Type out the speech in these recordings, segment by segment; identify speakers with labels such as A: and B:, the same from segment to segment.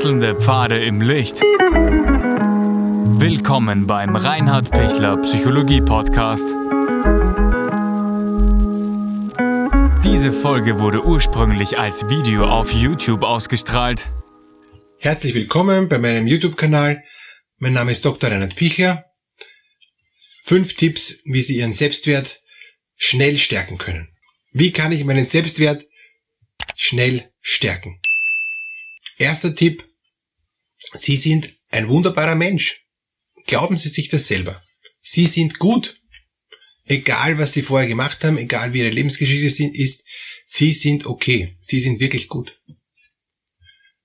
A: Wechselnde Pfade im Licht. Willkommen beim Reinhard Pichler Psychologie Podcast. Diese Folge wurde ursprünglich als Video auf YouTube ausgestrahlt.
B: Herzlich willkommen bei meinem YouTube-Kanal. Mein Name ist Dr. Reinhard Pichler. Fünf Tipps, wie Sie Ihren Selbstwert schnell stärken können. Wie kann ich meinen Selbstwert schnell stärken? Erster Tipp. Sie sind ein wunderbarer Mensch. Glauben Sie sich das selber. Sie sind gut. Egal, was Sie vorher gemacht haben, egal wie Ihre Lebensgeschichte ist, Sie sind okay. Sie sind wirklich gut.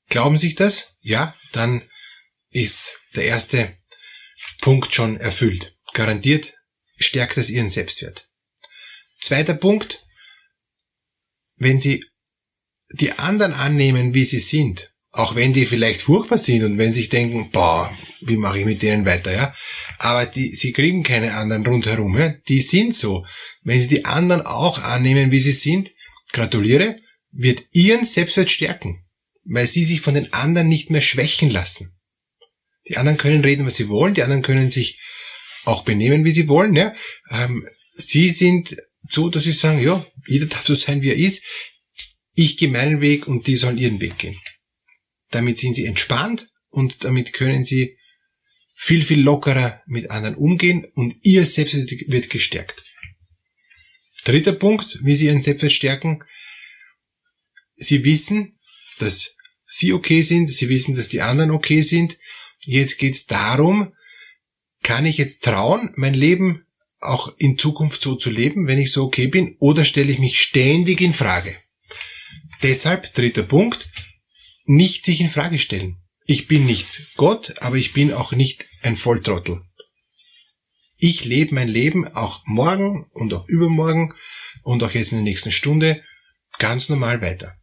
B: Glauben Sie sich das? Ja, dann ist der erste Punkt schon erfüllt. Garantiert stärkt das Ihren Selbstwert. Zweiter Punkt. Wenn Sie die anderen annehmen, wie sie sind, auch wenn die vielleicht furchtbar sind und wenn sie sich denken, boah, wie mache ich mit denen weiter, ja? Aber die, sie kriegen keine anderen rundherum, ja? Die sind so. Wenn sie die anderen auch annehmen, wie sie sind, gratuliere, wird ihren Selbstwert stärken, weil sie sich von den anderen nicht mehr schwächen lassen. Die anderen können reden, was sie wollen, die anderen können sich auch benehmen, wie sie wollen, ja? Ähm, sie sind so, dass sie sagen, ja, jeder darf so sein, wie er ist. Ich gehe meinen Weg und die sollen ihren Weg gehen. Damit sind sie entspannt und damit können sie viel, viel lockerer mit anderen umgehen und ihr Selbstwert wird gestärkt. Dritter Punkt, wie sie ihren Selbstwert stärken. Sie wissen, dass sie okay sind, sie wissen, dass die anderen okay sind. Jetzt geht's darum, kann ich jetzt trauen, mein Leben auch in Zukunft so zu leben, wenn ich so okay bin, oder stelle ich mich ständig in Frage? Deshalb, dritter Punkt, nicht sich in Frage stellen. Ich bin nicht Gott, aber ich bin auch nicht ein Volltrottel. Ich lebe mein Leben auch morgen und auch übermorgen und auch jetzt in der nächsten Stunde ganz normal weiter.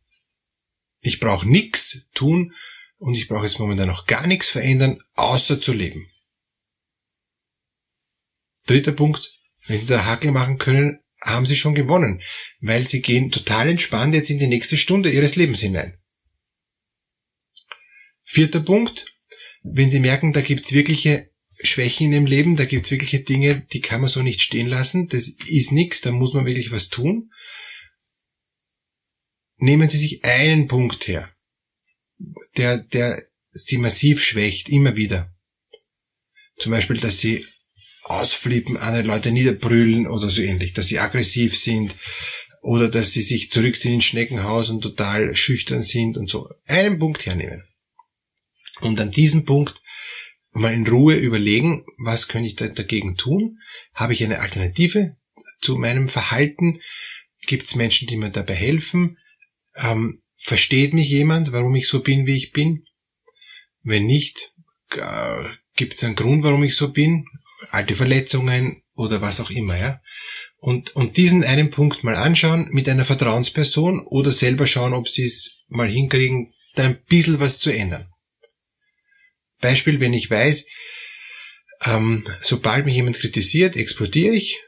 B: Ich brauche nichts tun und ich brauche jetzt momentan noch gar nichts verändern, außer zu leben. Dritter Punkt, wenn Sie da Hackel machen können, haben Sie schon gewonnen, weil Sie gehen total entspannt jetzt in die nächste Stunde Ihres Lebens hinein. Vierter Punkt, wenn Sie merken, da gibt's wirkliche Schwächen dem Leben, da gibt's wirkliche Dinge, die kann man so nicht stehen lassen, das ist nichts, da muss man wirklich was tun. Nehmen Sie sich einen Punkt her, der, der Sie massiv schwächt, immer wieder. Zum Beispiel, dass Sie ausflippen, andere Leute niederbrüllen oder so ähnlich, dass Sie aggressiv sind oder dass Sie sich zurückziehen ins Schneckenhaus und total schüchtern sind und so. Einen Punkt hernehmen. Und an diesem Punkt mal in Ruhe überlegen, was könnte ich da dagegen tun? Habe ich eine Alternative zu meinem Verhalten? Gibt es Menschen, die mir dabei helfen? Ähm, versteht mich jemand, warum ich so bin, wie ich bin? Wenn nicht, äh, gibt es einen Grund, warum ich so bin? Alte Verletzungen oder was auch immer, ja? Und, und diesen einen Punkt mal anschauen mit einer Vertrauensperson oder selber schauen, ob sie es mal hinkriegen, da ein bisschen was zu ändern. Beispiel, wenn ich weiß, ähm, sobald mich jemand kritisiert, explodiere ich.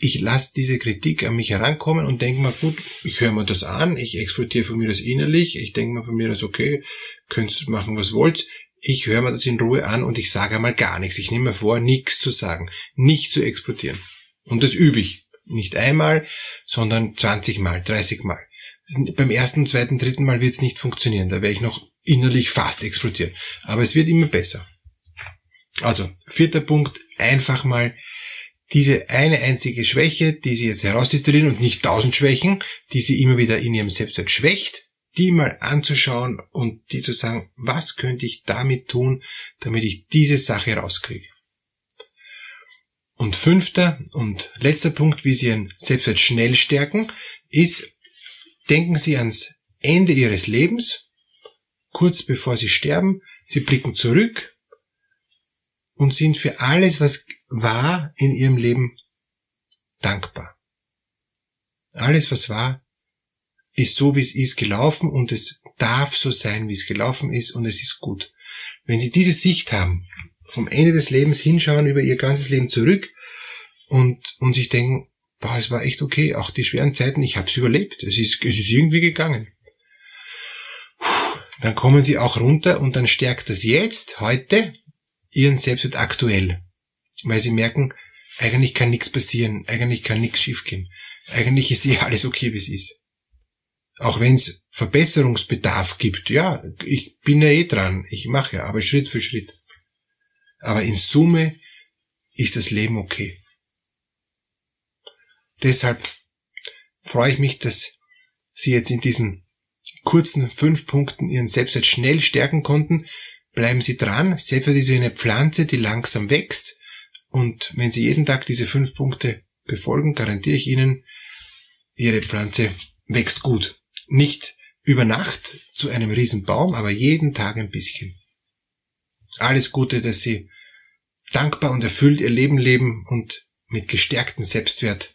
B: Ich lasse diese Kritik an mich herankommen und denke mir, gut, ich höre mir das an, ich explodiere von mir das innerlich, ich denke mir von mir das, okay, könnt machen, was wollt. Ich höre mir das in Ruhe an und ich sage einmal gar nichts. Ich nehme mir vor, nichts zu sagen, nicht zu explodieren. Und das übe ich. Nicht einmal, sondern 20 Mal, 30 Mal. Beim ersten, zweiten, dritten Mal wird es nicht funktionieren. Da werde ich noch innerlich fast explodieren. Aber es wird immer besser. Also, vierter Punkt, einfach mal diese eine einzige Schwäche, die Sie jetzt herausdestillieren und nicht tausend Schwächen, die Sie immer wieder in Ihrem Selbstwert schwächt, die mal anzuschauen und die zu sagen, was könnte ich damit tun, damit ich diese Sache rauskriege. Und fünfter und letzter Punkt, wie Sie Ihren Selbstwert schnell stärken, ist, denken Sie ans Ende Ihres Lebens kurz bevor sie sterben, sie blicken zurück und sind für alles, was war in ihrem Leben, dankbar. Alles, was war, ist so, wie es ist, gelaufen und es darf so sein, wie es gelaufen ist und es ist gut. Wenn Sie diese Sicht haben, vom Ende des Lebens hinschauen über Ihr ganzes Leben zurück und, und sich denken, boah, es war echt okay, auch die schweren Zeiten, ich habe es überlebt, es ist, es ist irgendwie gegangen dann kommen sie auch runter und dann stärkt das jetzt, heute, ihren Selbstwert aktuell. Weil sie merken, eigentlich kann nichts passieren, eigentlich kann nichts schiefgehen. Eigentlich ist eh alles okay, wie es ist. Auch wenn es Verbesserungsbedarf gibt, ja, ich bin ja eh dran, ich mache ja, aber Schritt für Schritt. Aber in Summe ist das Leben okay. Deshalb freue ich mich, dass Sie jetzt in diesen kurzen fünf Punkten Ihren Selbstwert schnell stärken konnten. Bleiben Sie dran. Selbstwert ist wie eine Pflanze, die langsam wächst. Und wenn Sie jeden Tag diese fünf Punkte befolgen, garantiere ich Ihnen, Ihre Pflanze wächst gut. Nicht über Nacht zu einem Riesenbaum, aber jeden Tag ein bisschen. Alles Gute, dass Sie dankbar und erfüllt Ihr Leben leben und mit gestärktem Selbstwert